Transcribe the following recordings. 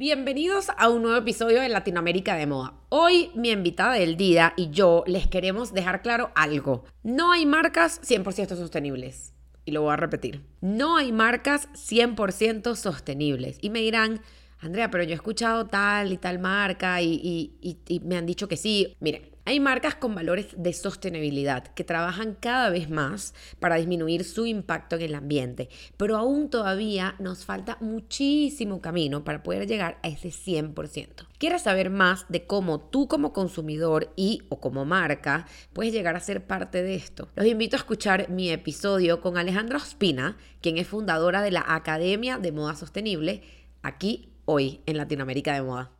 Bienvenidos a un nuevo episodio de Latinoamérica de Moda. Hoy mi invitada del día y yo les queremos dejar claro algo. No hay marcas 100% sostenibles. Y lo voy a repetir. No hay marcas 100% sostenibles. Y me dirán, Andrea, pero yo he escuchado tal y tal marca y, y me han dicho que sí. Miren, hay marcas con valores de sostenibilidad que trabajan cada vez más para disminuir su impacto en el ambiente, pero aún todavía nos falta muchísimo camino para poder llegar a ese 100%. ¿Quieres saber más de cómo tú como consumidor y o como marca puedes llegar a ser parte de esto? Los invito a escuchar mi episodio con Alejandra Ospina, quien es fundadora de la Academia de Moda Sostenible, aquí hoy en Latinoamérica de Moda.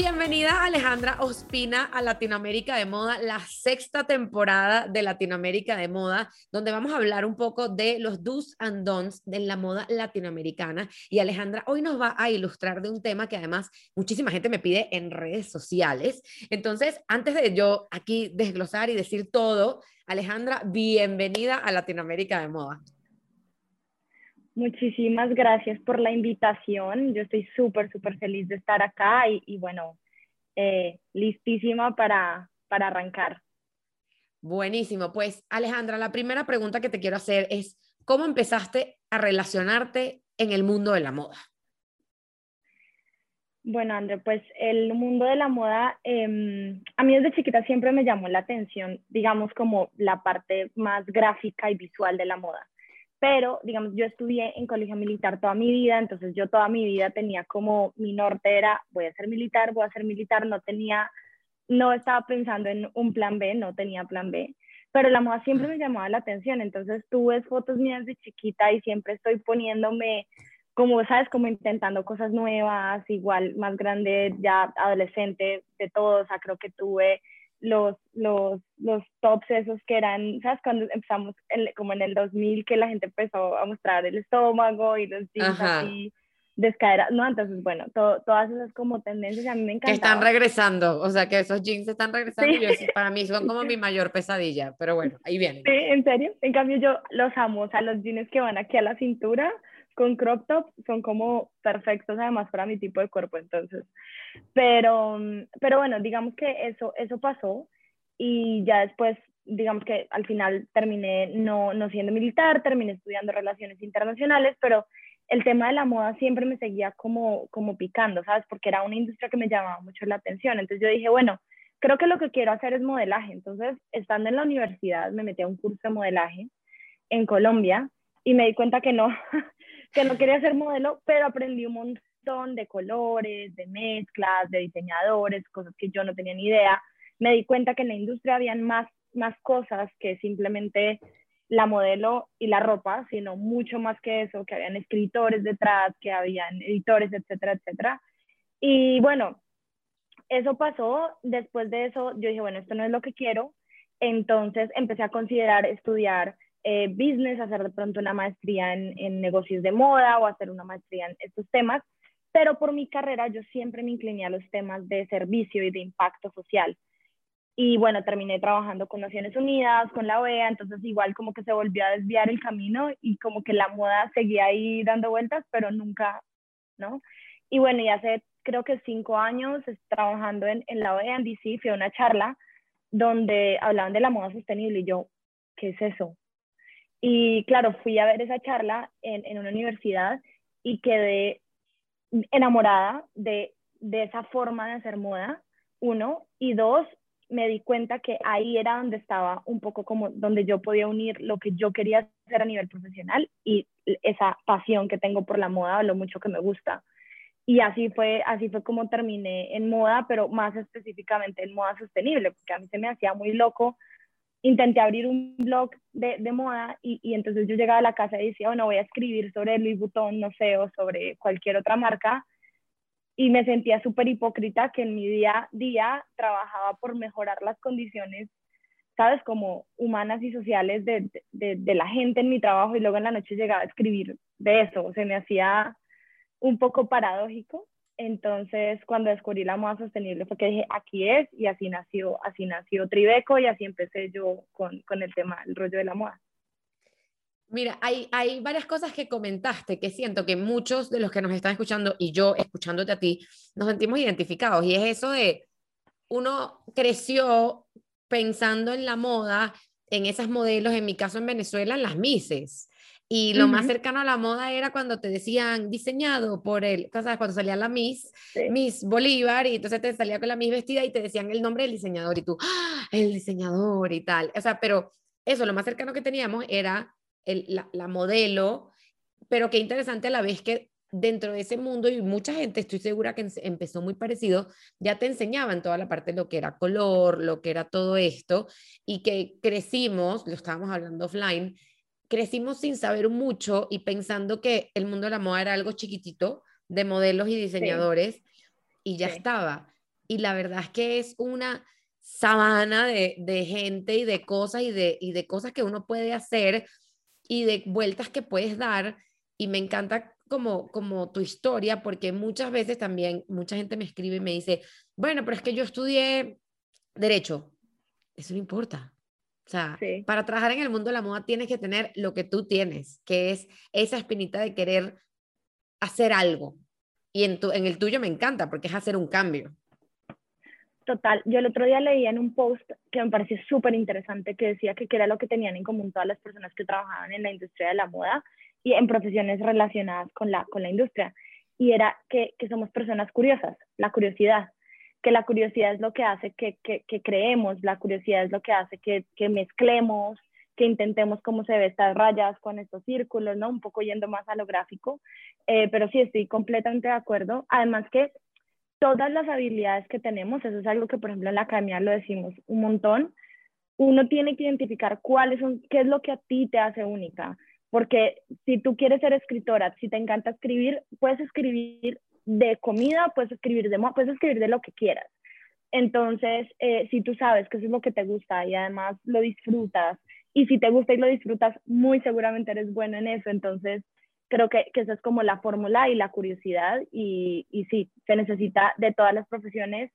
Bienvenida Alejandra Ospina a Latinoamérica de Moda, la sexta temporada de Latinoamérica de Moda, donde vamos a hablar un poco de los do's and don'ts de la moda latinoamericana. Y Alejandra hoy nos va a ilustrar de un tema que además muchísima gente me pide en redes sociales. Entonces, antes de yo aquí desglosar y decir todo, Alejandra, bienvenida a Latinoamérica de Moda. Muchísimas gracias por la invitación. Yo estoy súper, súper feliz de estar acá y, bueno, eh, listísima para, para arrancar. Buenísimo. Pues Alejandra, la primera pregunta que te quiero hacer es, ¿cómo empezaste a relacionarte en el mundo de la moda? Bueno, André, pues el mundo de la moda, em, a mí desde chiquita siempre me llamó la atención, digamos, como la parte más gráfica y visual de la moda pero digamos, yo estudié en colegio militar toda mi vida, entonces yo toda mi vida tenía como mi norte era, voy a ser militar, voy a ser militar, no tenía, no estaba pensando en un plan B, no tenía plan B, pero la moda siempre me llamaba la atención, entonces tuve fotos mías de chiquita y siempre estoy poniéndome, como sabes, como intentando cosas nuevas, igual más grande, ya adolescente, de todo, o sea, creo que tuve los, los, los tops esos que eran, ¿sabes? Cuando empezamos como en el 2000 que la gente empezó a mostrar el estómago y los jeans así de no, entonces bueno, todas esas como tendencias a mí me encantan. Que están regresando, o sea que esos jeans están regresando y para mí son como mi mayor pesadilla, pero bueno, ahí vienen. Sí, en serio, en cambio yo los amo, o sea, los jeans que van aquí a la cintura, con crop top son como perfectos además para mi tipo de cuerpo, entonces. Pero, pero bueno, digamos que eso, eso pasó y ya después, digamos que al final terminé no, no siendo militar, terminé estudiando relaciones internacionales, pero el tema de la moda siempre me seguía como, como picando, ¿sabes? Porque era una industria que me llamaba mucho la atención. Entonces yo dije, bueno, creo que lo que quiero hacer es modelaje. Entonces, estando en la universidad, me metí a un curso de modelaje en Colombia y me di cuenta que no, que no quería ser modelo, pero aprendí un montón de colores, de mezclas, de diseñadores, cosas que yo no tenía ni idea. Me di cuenta que en la industria habían más, más cosas que simplemente la modelo y la ropa, sino mucho más que eso, que habían escritores detrás, que habían editores, etcétera, etcétera. Y bueno, eso pasó, después de eso yo dije, bueno, esto no es lo que quiero, entonces empecé a considerar estudiar eh, business, hacer de pronto una maestría en, negocios de moda o hacer una maestría en estos temas, pero por mi carrera yo siempre me incliné a los temas de servicio y de impacto social. Y bueno, terminé trabajando con Naciones Unidas, con la OEA, entonces igual como que se volvió a desviar el camino y como que la moda seguía ahí dando vueltas, pero nunca, ¿no? Y bueno, y hace creo que cinco años trabajando en, en la OEA en DC, fui a una charla donde hablaban de la moda sostenible y yo, ¿qué es eso? Y claro, fui a ver esa charla en, en una universidad y quedé enamorada de, de, esa forma de hacer moda, uno, y dos, me di cuenta que ahí era donde estaba un poco como donde yo podía unir lo que yo quería hacer a nivel profesional y esa pasión que tengo por la moda, lo mucho que me gusta. Y así fue, así fue como terminé en moda, pero más específicamente en moda sostenible, porque a mí se me hacía muy loco intenté abrir un blog de, de moda y, y, entonces yo llegaba a la casa y decía, bueno, voy a escribir sobre Louis Vuitton, no sé, o sobre cualquier otra marca. Y me sentía súper hipócrita que en mi día a día trabajaba por mejorar las condiciones, ¿sabes? Como humanas y sociales de, de, de la gente en mi trabajo y luego en la noche llegaba a escribir de eso. Se me hacía un poco paradójico. Entonces, cuando descubrí la moda sostenible fue que dije, aquí es, y así nació, así nació Tribeco y así empecé yo con, con el tema, el rollo de la moda. Mira, hay, hay varias cosas que comentaste que siento que muchos de los que nos están escuchando y yo escuchándote a ti, nos sentimos identificados. Y es eso de, uno creció pensando en la moda, en esas modelos, en mi caso en Venezuela, en las Mises. Y lo más cercano a la moda era cuando te decían diseñado por el, ¿sabes? Cuando salía la Miss, Miss Bolívar, y entonces te salía con la Miss vestida y te decían el nombre del diseñador y tú, ¡Ah, el diseñador y tal. O sea, pero eso, lo más cercano que teníamos era el, la, la modelo, pero qué interesante a la vez que dentro de ese mundo y mucha gente, estoy segura que empezó muy parecido, ya te enseñaban toda la parte de lo que era color, lo que era todo esto, y que crecimos, lo estábamos hablando offline, crecimos sin saber mucho y pensando que el mundo de la moda era algo chiquitito de modelos y diseñadores y ya estaba. Y la verdad es que es una sabana de, de, gente y de cosas y de, y de cosas que uno puede hacer y de vueltas que puedes dar. Y me encanta como, como tu historia, porque muchas veces también mucha gente me escribe y me dice, bueno, pero es que yo estudié derecho. Eso no importa. O sea, para trabajar en el mundo de la moda tienes que tener lo que tú tienes, que es esa espinita de querer hacer algo. Y en, tu, en el tuyo me encanta porque es hacer un cambio. Total, yo el otro día leía en un post que me pareció súper interesante que decía que, que era lo que tenían en común todas las personas que trabajaban en la industria de la moda y en profesiones relacionadas con la, con la industria. Y era que, que somos personas curiosas, la curiosidad que la curiosidad es lo que hace que, que, que creemos, la curiosidad es lo que hace que, que mezclemos, que intentemos cómo se ve estas rayas con estos círculos, ¿no? Un poco yendo más a lo gráfico, eh, pero sí estoy completamente de acuerdo. Además que todas las habilidades que tenemos, eso es algo que por ejemplo en la academia lo decimos un montón, uno tiene que identificar cuáles son, qué es lo que a ti te hace única, porque si tú quieres ser escritora, si te encanta escribir, puedes escribir de comida, puedes escribir de puedes escribir de lo que quieras. Entonces, eh, si tú sabes que eso es lo que te gusta y además lo disfrutas, y si te gusta y lo disfrutas, muy seguramente eres bueno en eso. Entonces, creo que, que esa es como la fórmula y la curiosidad. Y, y sí, se necesita de todas las profesiones,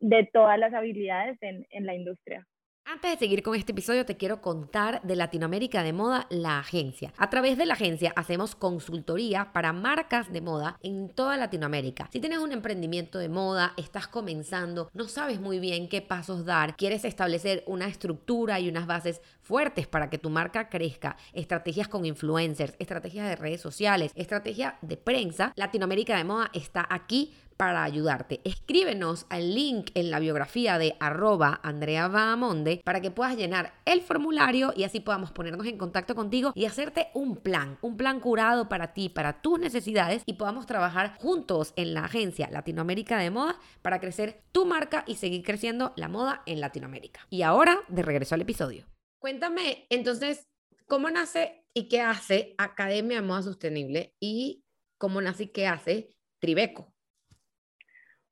de todas las habilidades en, en la industria. Antes de seguir con este episodio, te quiero contar de Latinoamérica de Moda, la agencia. A través de la agencia hacemos consultoría para marcas de moda en toda Latinoamérica. Si tienes un emprendimiento de moda, estás comenzando, no sabes muy bien qué pasos dar, quieres establecer una estructura y unas bases fuertes para que tu marca crezca, estrategias con influencers, estrategias de redes sociales, estrategia de prensa, Latinoamérica de Moda está aquí para ayudarte. Escríbenos al link en la biografía de arroba Andrea Bahamonde para que puedas llenar el formulario y así podamos ponernos en contacto contigo y hacerte un plan, un plan curado para ti, para tus necesidades y podamos trabajar juntos en la agencia Latinoamérica de Moda para crecer tu marca y seguir creciendo la moda en Latinoamérica. Y ahora, de regreso al episodio. Cuéntame entonces, ¿cómo nace y qué hace Academia de Moda Sostenible y cómo nace y qué hace Tribeco?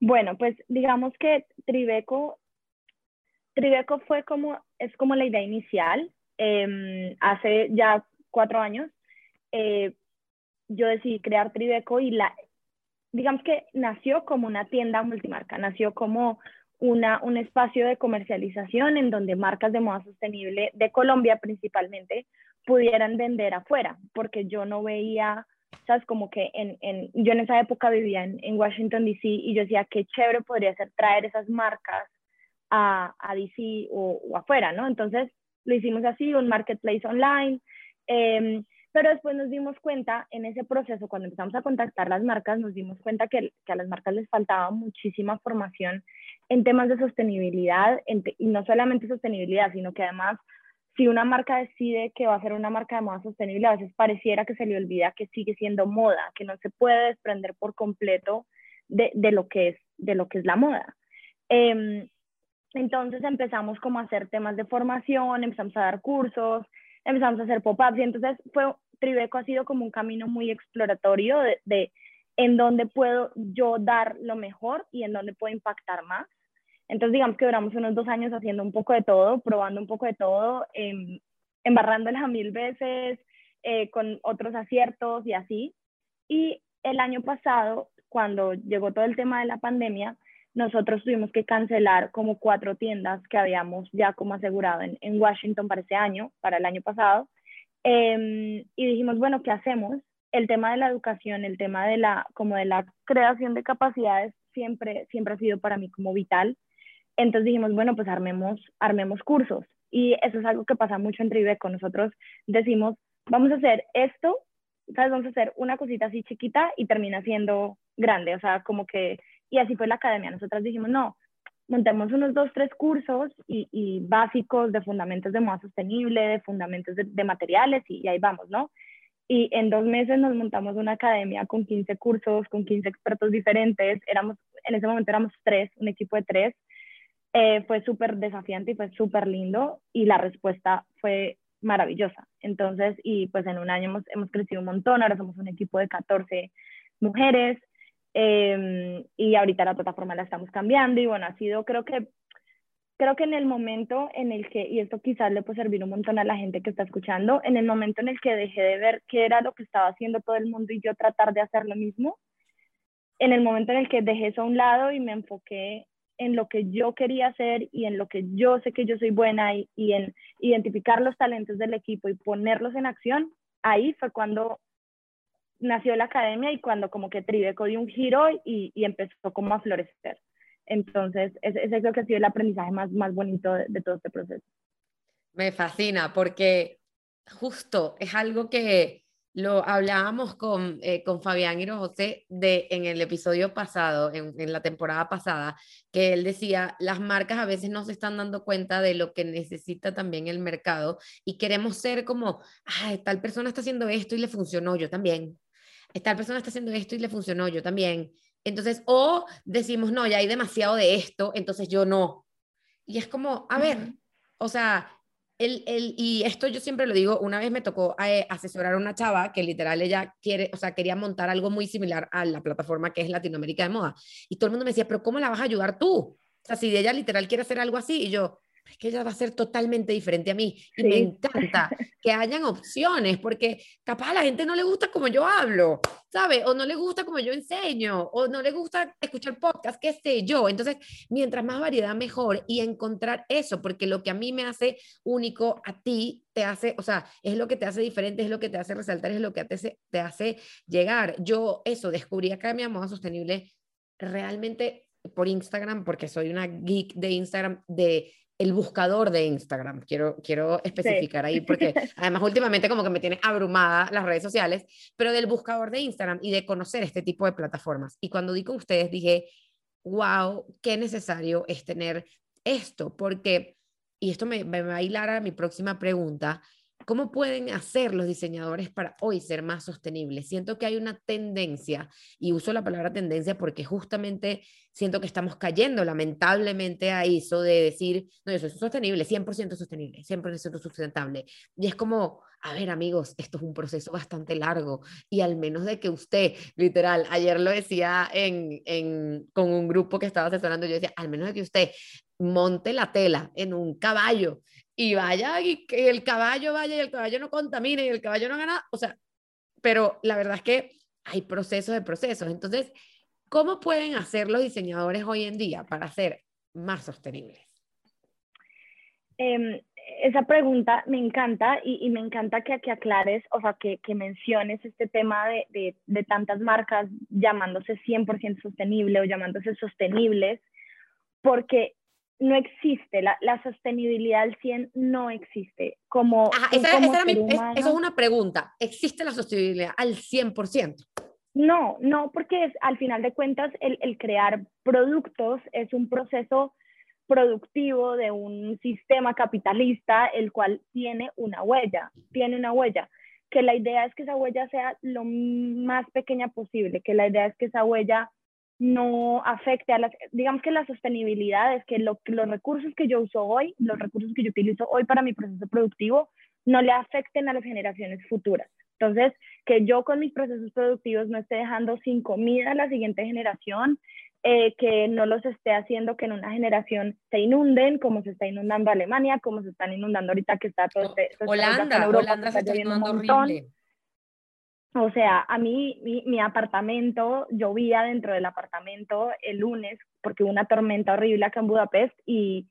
Bueno, pues digamos que Tribeco, Tribeco fue como, es como la idea inicial. Eh, hace ya cuatro años eh, yo decidí crear Tribeco y la, digamos que nació como una tienda multimarca, nació como una, un espacio de comercialización en donde marcas de moda sostenible de Colombia principalmente pudieran vender afuera, porque yo no veía ¿sabes? Como que en, en, yo en esa época vivía en, en, Washington, D.C. y yo decía, qué chévere podría ser traer esas marcas a, a D.C. O, o, afuera, ¿no? Entonces lo hicimos así, un marketplace online, eh, pero después nos dimos cuenta en ese proceso, cuando empezamos a contactar las marcas, nos dimos cuenta que, que a las marcas les faltaba muchísima formación en temas de sostenibilidad, en, y no solamente sostenibilidad, sino que además si una marca decide que va a ser una marca de moda sostenible, a veces pareciera que se le olvida que sigue siendo moda, que no se puede desprender por completo de, de lo, que es, de lo que es la moda. Eh, Entonces empezamos como a hacer temas de formación, empezamos a dar cursos, empezamos a hacer pop-ups y entonces fue, Tribeco ha sido como un camino muy exploratorio de, de en dónde puedo yo dar lo mejor y en dónde puedo impactar más. Entonces, digamos que duramos unos dos años haciendo un poco de todo, probando un poco de todo, eh, embarrándolas a mil veces, eh, con otros aciertos y así. Y el año pasado, cuando llegó todo el tema de la pandemia, nosotros tuvimos que cancelar como cuatro tiendas que habíamos ya como asegurado en, en Washington para ese año, para el año pasado. Eh, y dijimos, bueno, ¿qué hacemos? El tema de la educación, el tema de la, como de la creación de capacidades siempre, siempre ha sido para mí como vital. Entonces dijimos, bueno, pues armemos, armemos cursos. Y eso es algo que pasa mucho en Tribeco. Nosotros decimos, vamos a hacer esto, ¿sabes? Vamos a hacer una cosita así chiquita y termina siendo grande. O sea, como que, y así fue la academia. Nosotras dijimos, no, montemos unos dos, tres cursos y, y básicos de fundamentos de moda sostenible, de fundamentos de, de materiales y, y, ahí vamos, ¿no? Y en dos meses nos montamos una academia con 15 cursos, con 15 expertos diferentes. Éramos, en ese momento éramos tres, un equipo de tres eh, fue súper desafiante y fue súper lindo y la respuesta fue maravillosa. Entonces, y pues en un año hemos, hemos crecido un montón, ahora somos un equipo de 14 mujeres eh, y ahorita la plataforma la estamos cambiando y bueno, ha sido creo que creo que en el momento en el que, y esto quizás le puede servir un montón a la gente que está escuchando, en el momento en el que dejé de ver qué era lo que estaba haciendo todo el mundo y yo tratar de hacer lo mismo, en el momento en el que dejé eso a un lado y me enfoqué en lo que yo quería hacer y en lo que yo sé que yo soy buena y, en identificar los talentos del equipo y ponerlos en acción, ahí fue cuando nació la academia y cuando como que Tribeco dio un giro y, y empezó como a florecer. Entonces, ese, ese, creo que ha sido el aprendizaje más, más bonito de, de todo este proceso. Me fascina porque justo es algo que lo hablábamos con, eh, con Fabián José de, en el episodio pasado, en, en, la temporada pasada, que él decía, las marcas a veces no se están dando cuenta de lo que necesita también el mercado y queremos ser como, ay, tal persona está haciendo esto y le funcionó, yo también. Tal persona está haciendo esto y le funcionó, yo también. Entonces, o decimos, no, ya hay demasiado de esto, entonces yo no. Y es como, a ver, uh -huh. o sea, el, el, y esto yo siempre lo digo, una vez me tocó eh, asesorar a una chava que literal ella quiere, o sea, quería montar algo muy similar a la plataforma que es Latinoamérica de Moda. Y todo el mundo me decía, pero ¿cómo la vas a ayudar tú? O sea, si ella literal quiere hacer algo así, y yo, es que ella va a ser totalmente diferente a mí. Y sí. me encanta que hayan opciones, porque capaz a la gente no le gusta como yo hablo, ¿sabe? O no le gusta como yo enseño, o no le gusta escuchar podcast, qué sé yo. Entonces, mientras más variedad, mejor. Y encontrar eso, porque lo que a mí me hace único, a ti te hace, o sea, es lo que te hace diferente, es lo que te hace resaltar, es lo que te hace, te hace llegar. Yo eso, descubrí acá mi moda sostenible realmente por Instagram, porque soy una geek de Instagram, de el buscador de Instagram. Quiero, quiero especificar sí. ahí porque además últimamente como que me tiene abrumada las redes sociales, pero del buscador de Instagram y de conocer este tipo de plataformas. Y cuando di con ustedes dije, wow, qué necesario es tener esto, porque, y esto me, me va a hilar a mi próxima pregunta, ¿Cómo pueden hacer los diseñadores para hoy ser más sostenibles? Siento que hay una tendencia, y uso la palabra tendencia porque justamente siento que estamos cayendo lamentablemente a eso de decir, no, yo soy sostenible, 100% sostenible, 100% sustentable. Y es como, a ver amigos, esto es un proceso bastante largo y al menos de que usted, literal, ayer lo decía en, en, con un grupo que estaba asesorando, yo decía, al menos de que usted monte la tela en un caballo y vaya y que el caballo vaya y el caballo no contamine y el caballo no gana, o sea, pero la verdad es que hay procesos de procesos. Entonces, ¿cómo pueden hacer los diseñadores hoy en día para ser más sostenibles? Eh, esa pregunta me encanta y, y, me encanta que, que aclares, o sea, que, que menciones este tema de, de, de tantas marcas llamándose 100% sostenible o llamándose sostenibles, porque no existe, la, la, sostenibilidad al 100 no existe. Como, Ajá, esa, como esa mi, es, eso es una pregunta, ¿existe la sostenibilidad al 100%? No, no, porque es, al final de cuentas el, el, crear productos es un proceso productivo de un sistema capitalista, el cual tiene una huella, tiene una huella, que la idea es que esa huella sea lo más pequeña posible, que la idea es que esa huella no afecte a las, digamos que la sostenibilidad es que los recursos que yo uso hoy, los recursos que yo utilizo hoy para mi proceso productivo, no le afecten a las generaciones futuras. Entonces, que yo con mis procesos productivos no esté dejando sin comida a la siguiente generación, eh, que no los esté haciendo que en una generación se inunden, como se está inundando Alemania, como se están inundando ahorita que está todo este... Holanda, Holanda se está inundando horrible. O sea, a mí, mi, apartamento, llovía dentro del apartamento el lunes porque hubo una tormenta horrible acá en Budapest y,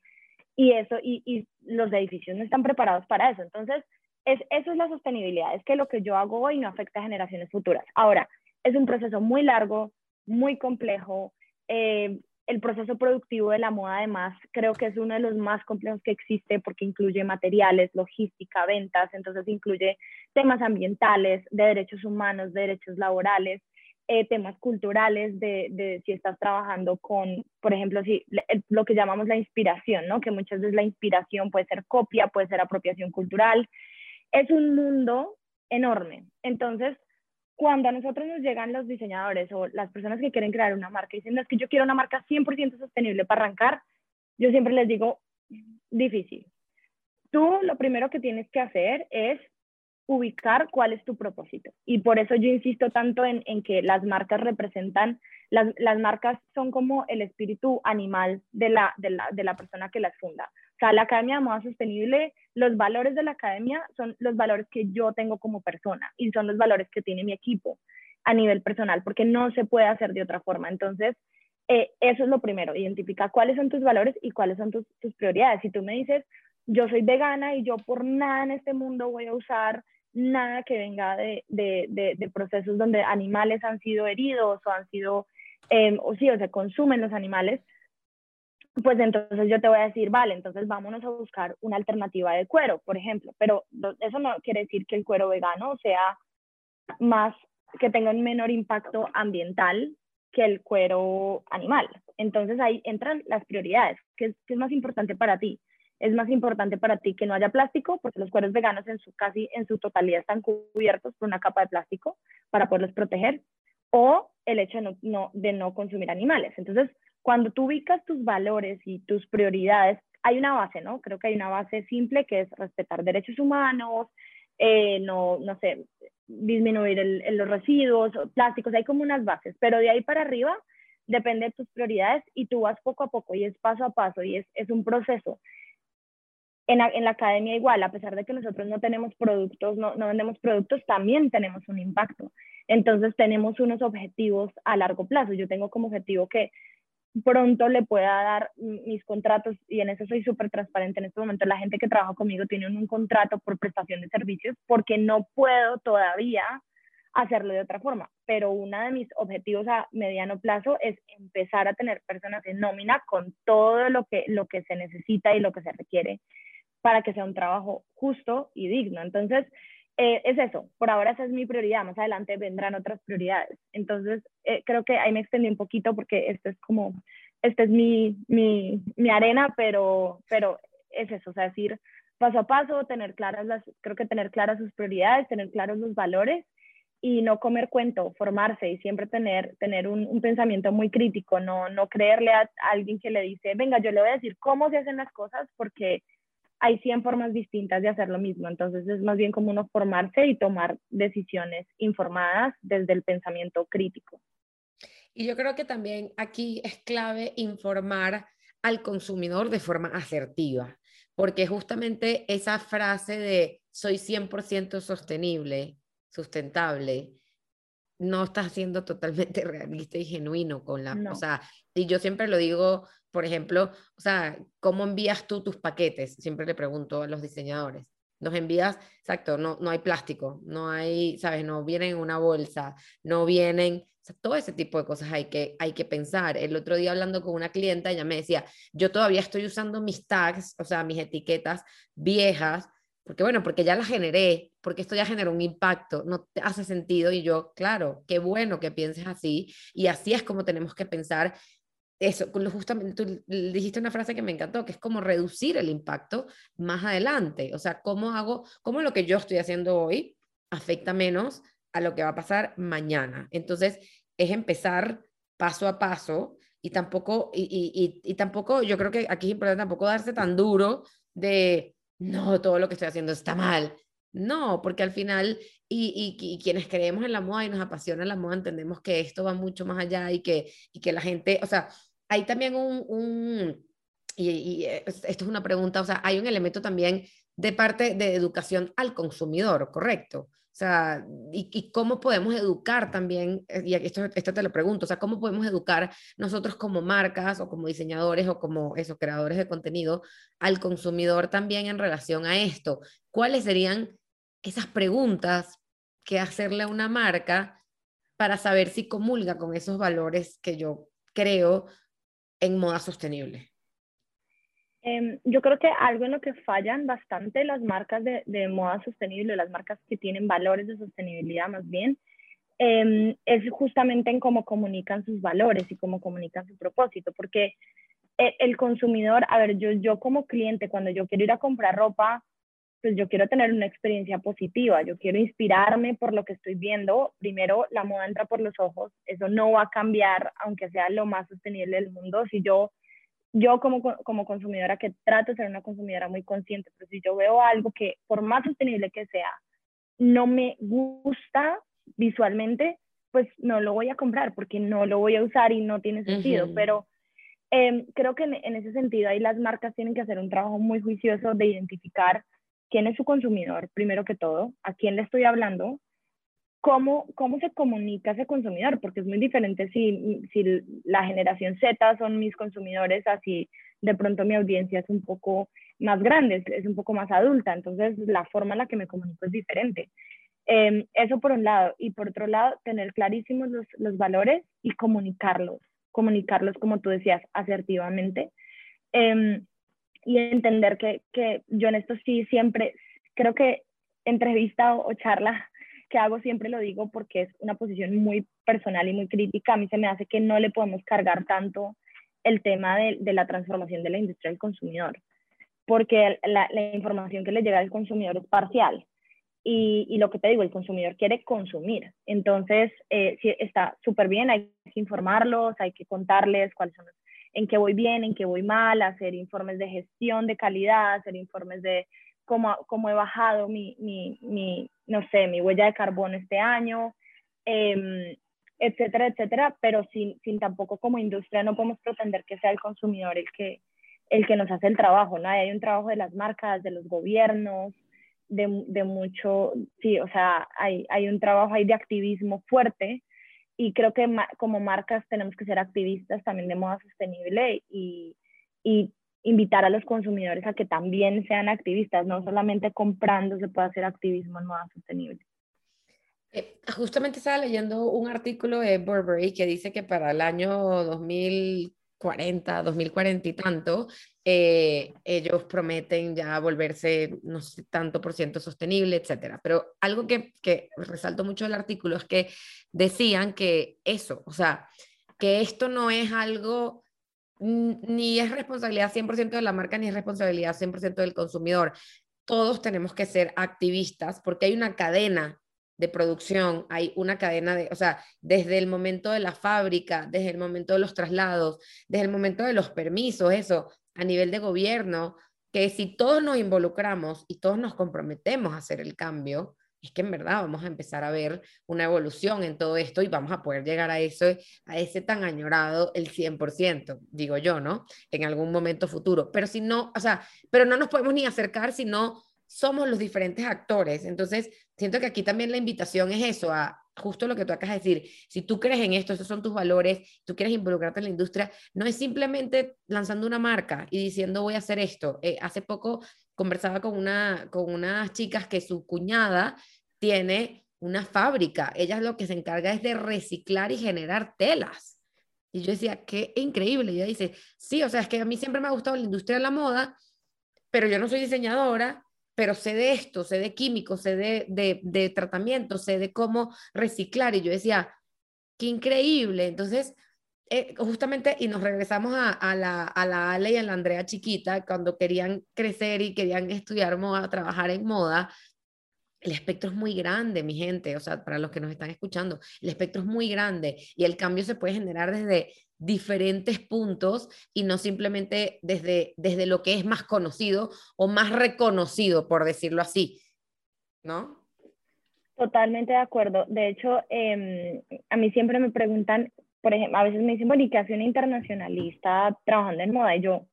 y eso, y, y, los edificios no están preparados para eso. Entonces, es, eso es la sostenibilidad, es que lo que yo hago hoy no afecta a generaciones futuras. Ahora, es un proceso muy largo, muy complejo, eh, el proceso productivo de la moda, además, creo que es uno de los más complejos que existe porque incluye materiales, logística, ventas, entonces incluye temas ambientales, de derechos humanos, de derechos laborales, eh, temas culturales, de, si estás trabajando con, por ejemplo, lo que llamamos la inspiración, ¿no? que muchas veces la inspiración puede ser copia, puede ser apropiación cultural. Es un mundo enorme. Entonces, cuando a nosotros nos llegan los diseñadores o las personas que quieren crear una marca y dicen, es que yo quiero una marca 100% sostenible para arrancar, yo siempre les digo, difícil. Tú lo primero que tienes que hacer es ubicar cuál es tu propósito. Y por eso yo insisto tanto en, en que las marcas representan, las, las, marcas son como el espíritu animal de la, de la, de la persona que las funda. O sea, la Academia de Moda Sostenible, los valores de la Academia son los valores que yo tengo como persona y son los valores que tiene mi equipo a nivel personal, porque no se puede hacer de otra forma. Entonces, eh, eso es lo primero, identifica cuáles son tus valores y cuáles son tus, tus prioridades. Si tú me dices, yo soy vegana y yo por nada en este mundo voy a usar nada que venga de, de, de, procesos donde animales han sido heridos o han sido, eh, o sí, o se consumen los animales, pues entonces yo te voy a decir, vale, entonces vámonos a buscar una alternativa de cuero, por ejemplo, pero eso no quiere decir que el cuero vegano sea más, que tenga un menor impacto ambiental que el cuero animal. Entonces ahí entran las prioridades, ¿qué es, más importante para ti? Es más importante para ti que no haya plástico, porque los cueros veganos en su casi en su totalidad están cubiertos por una capa de plástico para poderlos proteger, o el hecho de no, de no consumir animales. Entonces, cuando tú ubicas tus valores y tus prioridades, hay una base, ¿no? Creo que hay una base simple que es respetar derechos humanos, eh, no, no sé, disminuir el, los residuos, plásticos, hay como unas bases, pero de ahí para arriba depende de tus prioridades y tú vas poco a poco y es paso a paso y es, es un proceso. En la, en la, academia igual, a pesar de que nosotros no tenemos productos, no, no vendemos productos, también tenemos un impacto. Entonces tenemos unos objetivos a largo plazo. Yo tengo como objetivo que pronto le pueda dar mis contratos y en eso soy súper transparente en este momento. La gente que trabaja conmigo tiene un, contrato por prestación de servicios porque no puedo todavía hacerlo de otra forma, pero uno de mis objetivos a mediano plazo es empezar a tener personas en nómina con todo lo que, lo que se necesita y lo que se requiere para que sea un trabajo justo y digno. Entonces, eh, es eso, por ahora esa es mi prioridad, más adelante vendrán otras prioridades. Entonces, eh, creo que ahí me extendí un poquito porque esto es como, esta es mi, mi, mi, arena, pero, pero es eso, o sea, decir paso a paso, tener claras las, creo que tener claras sus prioridades, tener claros los valores y no comer cuento, formarse y siempre tener, tener un, un pensamiento muy crítico, no, no creerle a alguien que le dice, venga, yo le voy a decir cómo se hacen las cosas porque hay 100 formas distintas de hacer lo mismo. Entonces es más bien como uno formarse y tomar decisiones informadas desde el pensamiento crítico. Y yo creo que también aquí es clave informar al consumidor de forma asertiva, porque justamente esa frase de soy 100% sostenible, sustentable, no está siendo totalmente realista y genuino con la, o sea, y yo siempre lo digo por ejemplo, o sea, ¿cómo envías tú tus paquetes? Siempre le pregunto a los diseñadores. Nos envías, exacto, no, no hay plástico, no hay, ¿sabes? No vienen en una bolsa, no vienen, o sea, todo ese tipo de cosas hay que, hay que pensar. El otro día hablando con una clienta, ella me decía, yo todavía estoy usando mis tags, o sea, mis etiquetas viejas, porque bueno, porque ya las generé, porque esto ya generó un impacto, no te hace sentido y yo, claro, qué bueno que pienses así y así es como tenemos que pensar eso, justamente tú dijiste una frase que me encantó, que es como reducir el impacto más adelante. O sea, cómo hago, cómo lo que yo estoy haciendo hoy afecta menos a lo que va a pasar mañana. Entonces, es empezar paso a paso y tampoco, y, y, y, tampoco, yo creo que aquí es importante tampoco darse tan duro de, no, todo lo que estoy haciendo está mal. No, porque al final, y, y, quienes creemos en la moda y nos apasiona la moda, entendemos que esto va mucho más allá y que, y que la gente, o sea, hay también un, un y, y, esto es una pregunta, o sea, hay un elemento también de parte de educación al consumidor, ¿correcto? O sea, y, cómo podemos educar también, eh, y esto, esto te lo pregunto, o sea, cómo podemos educar nosotros como marcas o como diseñadores o como esos creadores de contenido al consumidor también en relación a esto. ¿Cuáles serían esas preguntas que hacerle a una marca para saber si comulga con esos valores que yo creo en moda sostenible? Em, yo creo que algo en lo que fallan bastante las marcas de, de, moda sostenible, las marcas que tienen valores de sostenibilidad más bien, em, es justamente en cómo comunican sus valores y cómo comunican su propósito, porque el, el, consumidor, a ver, yo, yo como cliente, cuando yo quiero ir a comprar ropa, pues yo quiero tener una experiencia positiva, yo quiero inspirarme por lo que estoy viendo. Primero, la moda entra por los ojos, eso no va a cambiar, aunque sea lo más sostenible del mundo. Si yo yo como, como consumidora que trato de ser una consumidora muy consciente, pero si yo veo algo que por más sostenible que sea, no me gusta visualmente, pues no lo voy a comprar porque no lo voy a usar y no tiene sentido. Pero eh, creo que en, en, ese sentido ahí las marcas tienen que hacer un trabajo muy juicioso de identificar quién es su consumidor, primero que todo, a quién le estoy hablando, cómo, cómo se comunica ese consumidor, porque es muy diferente si, si la generación Z son mis consumidores, así de pronto mi audiencia es un poco más grande, es, un poco más adulta, entonces la forma en la que me comunico es diferente. Em, eso por un lado, y por otro lado, tener clarísimos los, los valores y comunicarlos, comunicarlos, como tú decías, asertivamente. Eh, y entender que, que, yo en esto sí siempre, creo que entrevista o, o charla que hago siempre lo digo porque es una posición muy personal y muy crítica. A mí se me hace que no le podemos cargar tanto el tema de, de la transformación de la industria del consumidor, porque la, la, información que le llega al consumidor es parcial. Y, y, lo que te digo, el consumidor quiere consumir. Entonces, eh, sí, está súper bien, hay que informarlos, hay que contarles cuáles son en qué voy bien, en qué voy mal, hacer informes de gestión de calidad, hacer informes de cómo, cómo he bajado mi, mi, mi, no sé, mi huella de carbono este año, eh, etcétera, etcétera, pero sin, sin tampoco como industria no podemos pretender que sea el consumidor el que, el que nos hace el trabajo, ¿no? Hay un trabajo de las marcas, de los gobiernos, de, de mucho, sí, o sea, hay, hay un trabajo ahí de activismo fuerte y creo que como marcas tenemos que ser activistas también de moda sostenible y, y invitar a los consumidores a que también sean activistas, no solamente comprando se puede hacer activismo en moda sostenible. Eh, justamente estaba leyendo un artículo de Burberry que dice que para el año 2040, 2040 y tanto, eh, ellos prometen ya volverse no sé tanto por ciento sostenible, etcétera. Pero algo que, que resalto mucho del artículo es que decían que eso, o sea, que esto no es algo ni es responsabilidad 100% de la marca, ni es responsabilidad 100% del consumidor. Todos tenemos que ser activistas porque hay una cadena de producción, hay una cadena de, o sea, desde el momento de la fábrica, desde el momento de los traslados, desde el momento de los permisos, eso, a nivel de gobierno, que si todos nos involucramos y todos nos comprometemos a hacer el cambio, es que en verdad vamos a empezar a ver una evolución en todo esto y vamos a poder llegar a eso, a ese tan añorado el 100%, digo yo, ¿no? En algún momento futuro. Pero si no, o sea, pero no nos podemos ni acercar si no somos los diferentes actores. Entonces, siento que aquí también la invitación es eso, a justo lo que tú acabas de decir. Si tú crees en esto, estos son tus valores, tú quieres involucrarte en la industria, no es simplemente lanzando una marca y diciendo voy a hacer esto. Eh, hace poco conversaba con, una, con unas chicas que su cuñada tiene una fábrica. Ella lo que se encarga es de reciclar y generar telas. Y yo decía, qué increíble. Y ella dice, sí, o sea, es que a mí siempre me ha gustado la industria de la moda, pero yo no soy diseñadora, pero sé de esto, sé de químicos, sé de, de, de tratamiento, sé de cómo reciclar. Y yo decía, qué increíble. Entonces, eh, justamente, y nos regresamos a, a, la, a la Ale y a la Andrea chiquita, cuando querían crecer y querían estudiar moda, trabajar en moda, el espectro es muy grande, mi gente, o sea, para los que nos están escuchando, el espectro es muy grande y el cambio se puede generar desde diferentes puntos y no simplemente desde, desde lo que es más conocido o más reconocido, por decirlo así, ¿no? Totalmente de acuerdo. De hecho, em, a mí siempre me preguntan, por ejemplo, a veces me dicen, bueno, ¿y qué hace un internacionalista trabajando en moda? Y yo,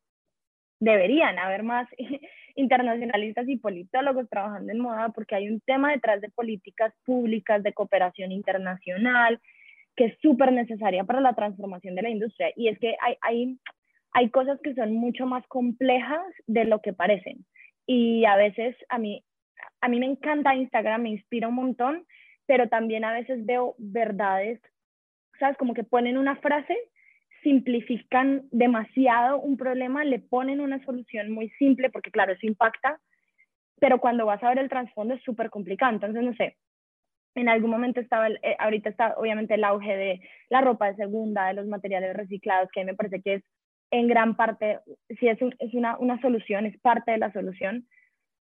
deberían haber más internacionalistas y politólogos trabajando en moda porque hay un tema detrás de políticas públicas de cooperación internacional que es súper necesaria para la transformación de la industria. Y es que hay, hay, hay cosas que son mucho más complejas de lo que parecen. Y a veces a mí, a mí me encanta Instagram, me inspira un montón, pero también a veces veo verdades, ¿sabes? Como que ponen una frase simplifican demasiado un problema, le ponen una solución muy simple, porque claro, eso impacta, pero cuando vas a ver el trasfondo es súper complicado. Entonces, no sé, en algún momento estaba, eh, ahorita está obviamente el auge de la ropa de segunda, de los materiales reciclados, que me parece que es en gran parte, sí es, una, una solución, es parte de la solución,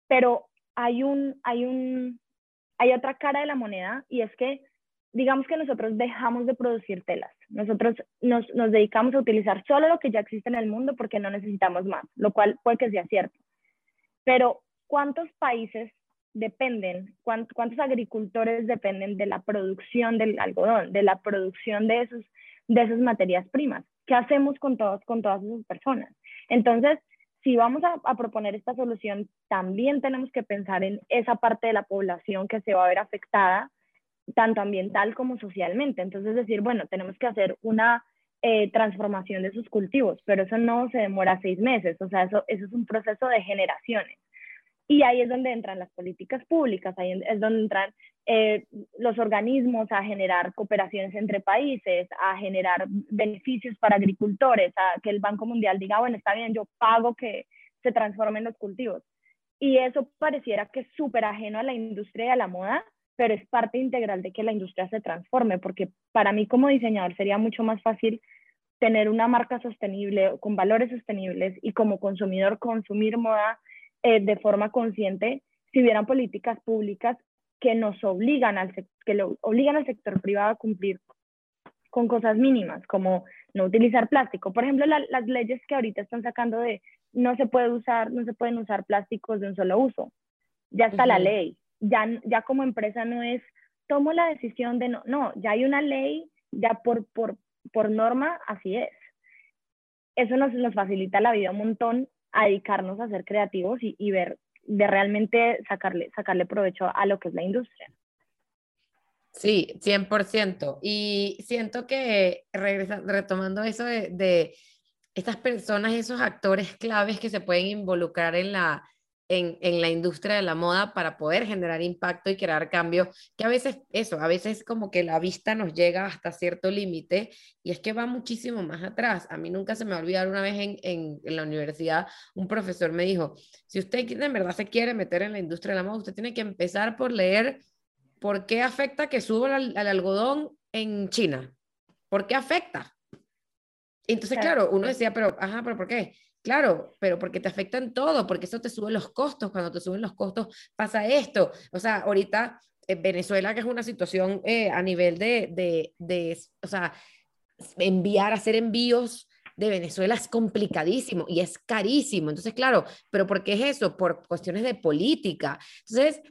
pero hay un, hay un, hay otra cara de la moneda y es que digamos que nosotros dejamos de producir telas. Nosotros nos, nos, dedicamos a utilizar solo lo que ya existe en el mundo porque no necesitamos más, lo cual puede que sea cierto. Pero, ¿cuántos países dependen, cuántos, agricultores dependen de la producción del algodón, de la producción de, esos, de esas materias primas? ¿Qué hacemos con, todos, con todas esas personas? Entonces, si vamos a, proponer esta solución, también tenemos que pensar en esa parte de la población que se va a ver afectada tanto ambiental como socialmente. Entonces, decir, bueno, tenemos que hacer una eh, transformación de sus cultivos, pero eso no se demora seis meses, o sea, eso, eso es un proceso de generaciones. Y ahí es donde entran las políticas públicas, ahí es donde entran eh, los organismos a generar cooperaciones entre países, a generar beneficios para agricultores, a que el Banco Mundial diga, bueno, está bien, yo pago que se transformen los cultivos. Y eso pareciera que es súper ajeno a la industria y a la moda, pero es parte integral de que la industria se transforme, porque para mí como diseñador sería mucho más fácil tener una marca sostenible, con valores sostenibles y como consumidor consumir moda eh, de forma consciente si hubieran políticas públicas que nos obligan al, que lo, obligan al sector privado a cumplir con cosas mínimas, como no utilizar plástico. Por ejemplo, las leyes que ahorita están sacando de no se puede usar, no se pueden usar plásticos de un solo uso. Ya está la ley, ya, como empresa no es, tomo la decisión de no, no, ya hay una ley, ya por, por, por norma, así es. Eso nos, nos facilita la vida un montón a dedicarnos a ser creativos y, ver, de realmente sacarle, sacarle provecho a lo que es la industria. Sí, 100%. Y siento que, retomando eso de, de, estas personas, esos actores claves que se pueden involucrar en la, en, en, la industria de la moda para poder generar impacto y crear cambio, que a veces eso, a veces como que la vista nos llega hasta cierto límite y es que va muchísimo más atrás. A mí nunca se me va a olvidar una vez en, en, en la universidad, un profesor me dijo, si usted en verdad se quiere meter en la industria de la moda, usted tiene que empezar por leer por qué afecta que suba el, el algodón en China. ¿Por qué afecta? Entonces, claro, uno decía, pero, ajá, pero ¿por qué? Claro, pero porque te afectan todo, porque eso te sube los costos. Cuando te suben los costos pasa esto. O sea, ahorita en Venezuela, que es una situación eh, a nivel de, de, de, o sea, enviar, hacer envíos de Venezuela es complicadísimo y es carísimo. Entonces, claro, pero ¿por qué es eso? Por cuestiones de política. Entonces,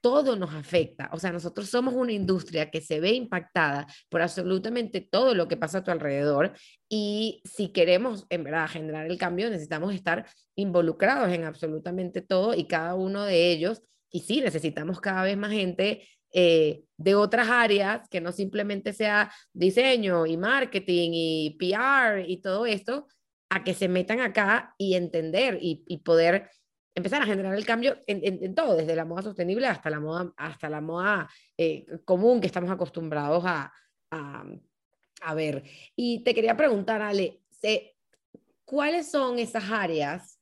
todo nos afecta. O sea, nosotros somos una industria que se ve impactada por absolutamente todo lo que pasa a tu alrededor y si queremos en verdad generar el cambio, necesitamos estar involucrados en absolutamente todo y cada uno de ellos. Y sí, necesitamos cada vez más gente eh, de otras áreas que no simplemente sea diseño y marketing y PR y todo esto, a que se metan acá y entender y, y poder empezar a generar el cambio en, todo, desde la moda sostenible hasta la moda, hasta la moda eh, común que estamos acostumbrados a, a, ver. Y te quería preguntar, Ale, ¿cuáles son esas áreas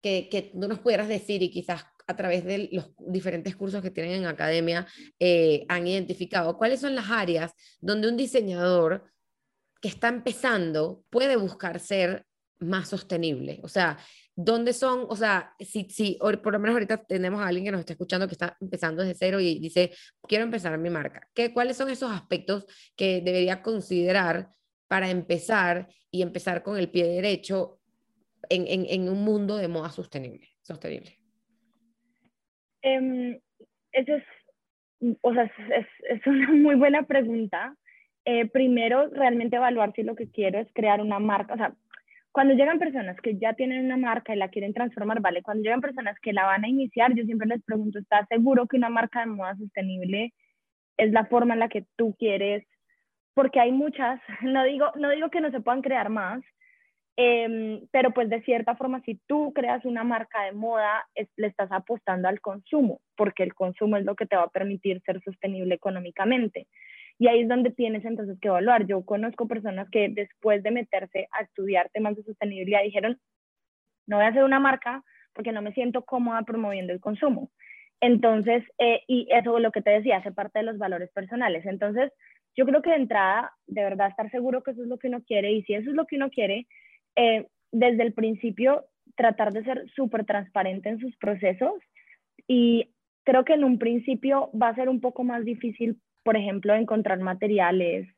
que, que tú nos pudieras decir y quizás a través de los diferentes cursos que tienen en academia eh, han identificado? ¿Cuáles son las áreas donde un diseñador que está empezando puede buscar ser más sostenible? O sea, ¿dónde son? O sea, si, si por lo menos ahorita tenemos a alguien que nos está escuchando que está empezando desde cero y dice, quiero empezar mi marca. ¿Qué, ¿Cuáles son esos aspectos que debería considerar para empezar y empezar con el pie derecho en, en, en un mundo de moda sostenible? sostenible? Eh, eso es, o sea, es, es, una muy buena pregunta. Eh, primero, realmente evaluar si lo que quiero es crear una marca. O sea, cuando llegan personas que ya tienen una marca y la quieren transformar, vale. Cuando llegan personas que la van a iniciar, yo siempre les pregunto, ¿estás seguro que una marca de moda sostenible es la forma en la que tú quieres? Porque hay muchas, no digo, no digo que no se puedan crear más, Em, pero pues de cierta forma, si tú creas una marca de moda, le estás apostando al consumo, porque el consumo es lo que te va a permitir ser sostenible económicamente. Y ahí es donde tienes entonces que evaluar. Yo conozco personas que después de meterse a estudiar temas de sostenibilidad dijeron, no voy a hacer una marca porque no me siento cómoda promoviendo el consumo. Entonces, eh, y eso es lo que te decía, hace parte de los valores personales. Entonces, yo creo que de entrada, de verdad, estar seguro que eso es lo que uno quiere y si eso es lo que uno quiere, eh, desde el principio tratar de ser súper transparente en sus procesos y creo que en un principio va a ser un poco más difícil, por ejemplo, encontrar materiales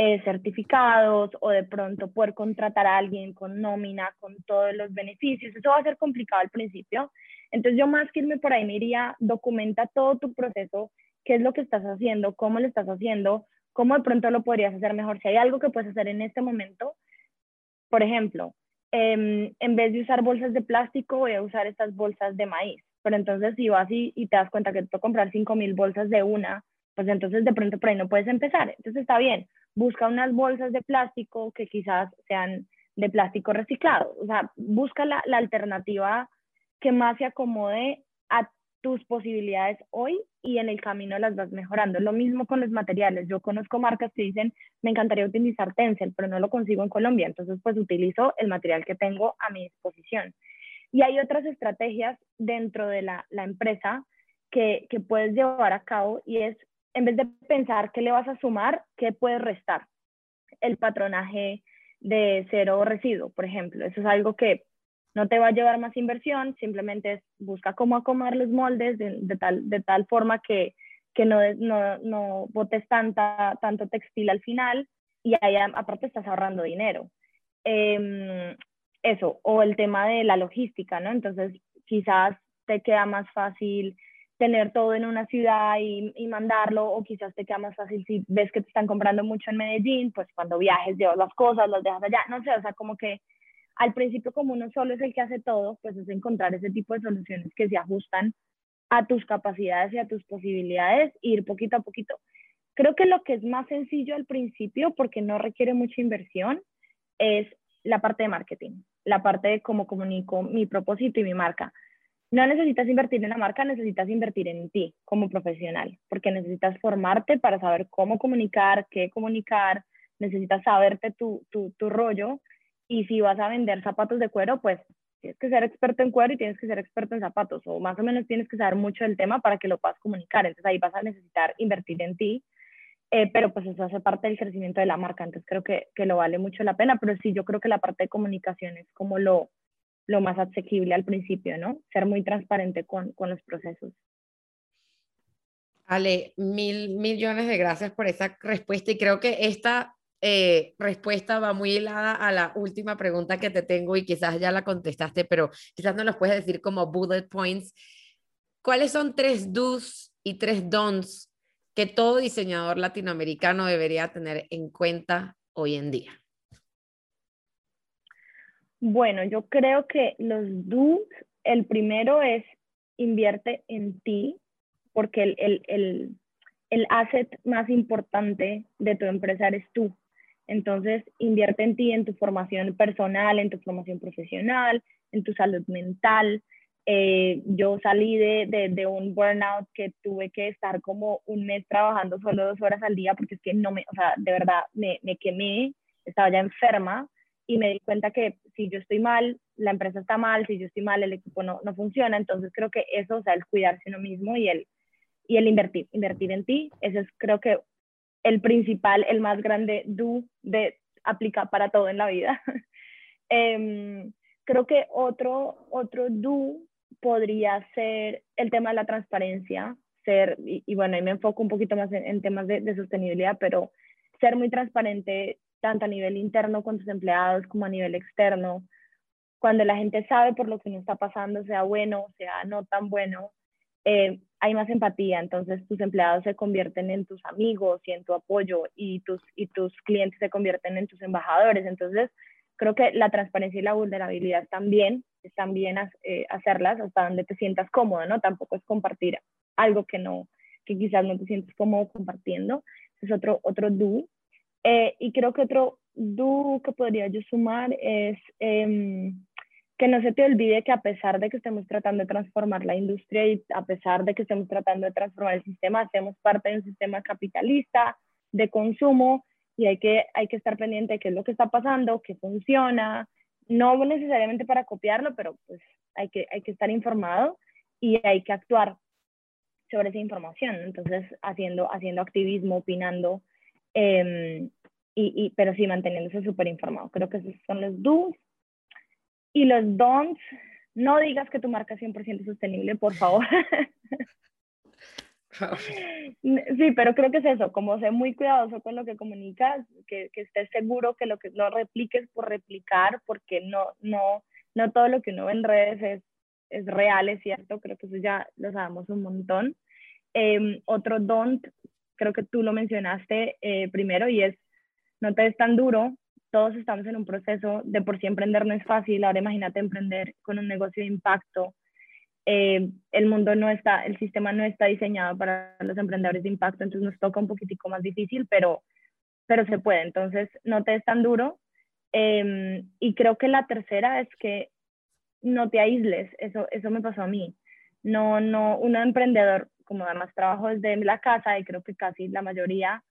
eh, certificados o de pronto poder contratar a alguien con nómina, con todos los beneficios. Eso va a ser complicado al principio. Entonces yo más que irme por ahí me iría, documenta todo tu proceso, qué es lo que estás haciendo, cómo lo estás haciendo, cómo de pronto lo podrías hacer mejor. Si hay algo que puedes hacer en este momento, por ejemplo, em, en vez de usar bolsas de plástico, voy a usar estas bolsas de maíz. Pero entonces si vas y, y te das cuenta que te puedo comprar 5.000 bolsas de una, pues entonces de pronto por ahí no puedes empezar. Entonces está bien, busca unas bolsas de plástico que quizás sean de plástico reciclado. O sea, busca la, la alternativa que más se acomode a tus posibilidades hoy y en el camino las vas mejorando. Lo mismo con los materiales. Yo conozco marcas que dicen, me encantaría utilizar Tencel, pero no lo consigo en Colombia. Entonces, pues utilizo el material que tengo a mi disposición. Y hay otras estrategias dentro de la, la empresa que, que puedes llevar a cabo y es, en vez de pensar qué le vas a sumar, qué puedes restar. El patronaje de cero residuo, por ejemplo. Eso es algo que no te va a llevar más inversión, simplemente busca cómo acomodar los moldes de, tal, de tal forma que, que no, no, no botes tanta, tanto textil al final y ahí aparte estás ahorrando dinero. Em, eso, o el tema de la logística, ¿no? Entonces quizás te queda más fácil tener todo en una ciudad y, y, mandarlo, o quizás te queda más fácil si ves que te están comprando mucho en Medellín, pues cuando viajes llevas las cosas, las dejas allá, no sé, o sea, como que al principio como uno solo es el que hace todo, pues es encontrar ese tipo de soluciones que se ajustan a tus capacidades y a tus posibilidades e ir poquito a poquito. Creo que lo que es más sencillo al principio, porque no requiere mucha inversión, es la parte de marketing, la parte de cómo comunico mi propósito y mi marca. No necesitas invertir en la marca, necesitas invertir en ti como profesional, porque necesitas formarte para saber cómo comunicar, qué comunicar, necesitas saberte tu, tu, tu rollo y si vas a vender zapatos de cuero, pues tienes que ser experto en cuero y tienes que ser experto en zapatos, o más o menos tienes que saber mucho del tema para que lo puedas comunicar. Entonces ahí vas a necesitar invertir en ti, eh, pero pues eso hace parte del crecimiento de la marca. Entonces creo que, que, lo vale mucho la pena, pero sí, yo creo que la parte de comunicación es como lo, lo más asequible al principio, ¿no? Ser muy transparente con, con los procesos. Ale, mil millones de gracias por esa respuesta y creo que esta eh, respuesta va muy helada a la última pregunta que te tengo y quizás ya la contestaste, pero quizás no los puedes decir como bullet points. ¿Cuáles son tres do's y tres don'ts que todo diseñador latinoamericano debería tener en cuenta hoy en día? Bueno, yo creo que los do's, el primero es invierte en ti, porque el, el, el, el asset más importante de tu empresa eres tú. Entonces, invierte en ti, en tu formación personal, en tu formación profesional, en tu salud mental. Eh, yo salí de, de, un burnout que tuve que estar como un mes trabajando solo dos horas al día porque es que no me, o sea, de verdad me, me quemé, estaba ya enferma y me di cuenta que si yo estoy mal, la empresa está mal, si yo estoy mal, el equipo no, no funciona. Entonces creo que eso, o sea, el cuidarse uno mismo y el, y el invertir, invertir en ti, eso es creo que el principal, el más grande do de aplicar para todo en la vida. Em, creo que otro, otro do podría ser el tema de la transparencia, ser, y, bueno, ahí me enfoco un poquito más en, temas de, sostenibilidad, pero ser muy transparente tanto a nivel interno con tus empleados como a nivel externo. Cuando la gente sabe por lo que uno está pasando, sea bueno, sea no tan bueno, eh, hay más empatía, entonces tus empleados se convierten en tus amigos y en tu apoyo y tus, y tus clientes se convierten en tus embajadores. Entonces, creo que la transparencia y la vulnerabilidad también, están bien eh, hacerlas hasta donde te sientas cómodo, ¿no? Tampoco es compartir algo que no, que quizás no te sientes cómodo compartiendo. Es otro, otro do. Eh, y creo que otro do que podría yo sumar es em, que no se te olvide que a pesar de que estemos tratando de transformar la industria y a pesar de que estemos tratando de transformar el sistema, hacemos parte de un sistema capitalista de consumo y hay que, hay que estar pendiente de qué es lo que está pasando, qué funciona, no necesariamente para copiarlo, pero pues hay que, hay que estar informado y hay que actuar sobre esa información. Entonces, haciendo, haciendo activismo, opinando, em, y, y, pero sí manteniéndose súper informado. Creo que esos son los do's y los don'ts, no digas que tu marca es 100% sostenible, por favor. Sí, pero creo que es eso, como ser muy cuidadoso con lo que comunicas, que, que, estés seguro que lo que no repliques por replicar, porque no, no, no todo lo que uno ve en redes es, es real, es cierto, creo que eso ya lo sabemos un montón. Em, otro don't, creo que tú lo mencionaste eh, primero, y es no te des tan duro, todos estamos en un proceso, de por sí emprender no es fácil, ahora imagínate emprender con un negocio de impacto. Eh, el mundo no está, el sistema no está diseñado para los emprendedores de impacto, entonces nos toca un poquitico más difícil, pero, pero se puede, entonces no te es tan duro. Em, y creo que la tercera es que no te aísles, eso, eso me pasó a mí. No, no, un emprendedor, como además trabajo desde la casa y creo que casi la mayoría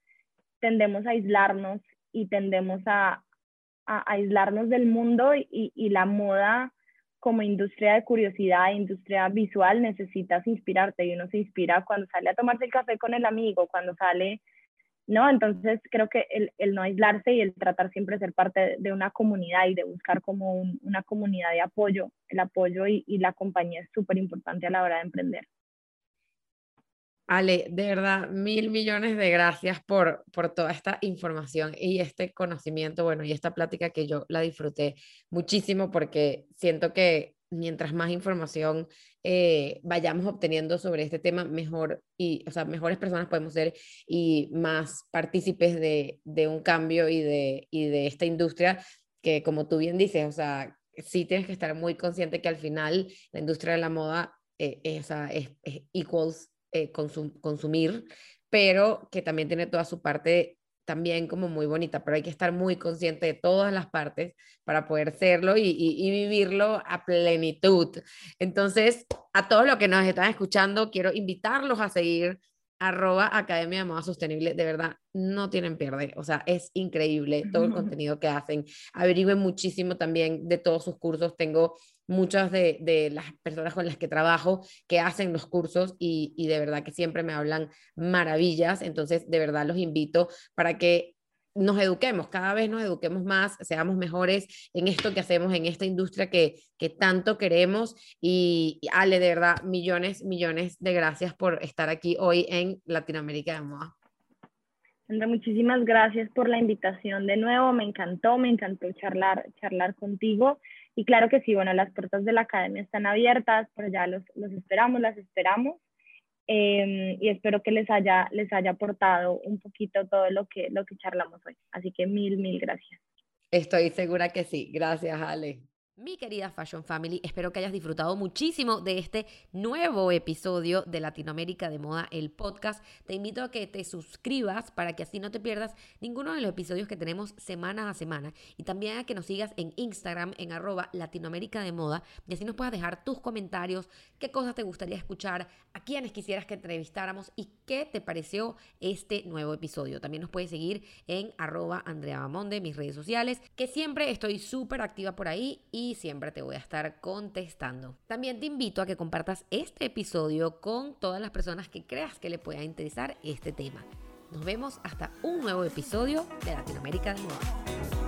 tendemos a aislarnos y tendemos a, a aislarnos del mundo y, la moda como industria de curiosidad, industria visual, necesitas inspirarte y uno se inspira cuando sale a tomarse el café con el amigo, cuando sale, ¿no? Entonces creo que el, no aislarse y el tratar siempre de ser parte de una comunidad y de buscar como una comunidad de apoyo, el apoyo y, y la compañía es súper importante a la hora de emprender. Ale, de verdad, mil millones de gracias por, por toda esta información y este conocimiento, bueno, y esta plática que yo la disfruté muchísimo porque siento que mientras más información eh, vayamos obteniendo sobre este tema, mejor y, o sea, mejores personas podemos ser y más partícipes de, de un cambio y de, y de esta industria que, como tú bien dices, o sea, sí tienes que estar muy consciente que al final la industria de la moda eh, es, es, es equals eh, consumir, pero que también tiene toda su parte también como muy bonita, pero hay que estar muy consciente de todas las partes para poder serlo y, y, vivirlo a plenitud. Entonces, a todos los que nos están escuchando, quiero invitarlos a seguir arroba Academia de Moda Sostenible, de verdad, no tienen pierde, o sea, es increíble todo el contenido que hacen. Averigüen muchísimo también de todos sus cursos, tengo muchas de, de las personas con las que trabajo que hacen los cursos y, y de verdad que siempre me hablan maravillas, entonces de verdad los invito para que nos eduquemos, cada vez nos eduquemos más, seamos mejores en esto que hacemos, en esta industria que, que tanto queremos. Y, Ale, de verdad, millones, millones de gracias por estar aquí hoy en Latinoamérica de Moda. muchísimas gracias por la invitación de nuevo, me encantó, me encantó charlar, charlar contigo. Y claro que sí, bueno, las puertas de la academia están abiertas, pero ya los, los esperamos, las esperamos. Em, y espero que les haya, les haya aportado un poquito todo lo que, lo que charlamos hoy. Así que mil, mil gracias. Estoy segura que sí. Gracias, Ale. Mi querida Fashion Family, espero que hayas disfrutado muchísimo de este nuevo episodio de Latinoamérica de Moda, el podcast. Te invito a que te suscribas para que así no te pierdas ninguno de los episodios que tenemos semana a semana. Y también a que nos sigas en Instagram en arroba Latinoamérica de Moda y así nos puedas dejar tus comentarios, qué cosas te gustaría escuchar, a quienes quisieras que entrevistáramos y qué te pareció este nuevo episodio. También nos puedes seguir en arroba Andrea Bamonde, mis redes sociales, que siempre estoy súper activa por ahí y siempre te voy a estar contestando. También te invito a que compartas este episodio con todas las personas que creas que le pueda interesar este tema. Nos vemos hasta un nuevo episodio de Latinoamérica de.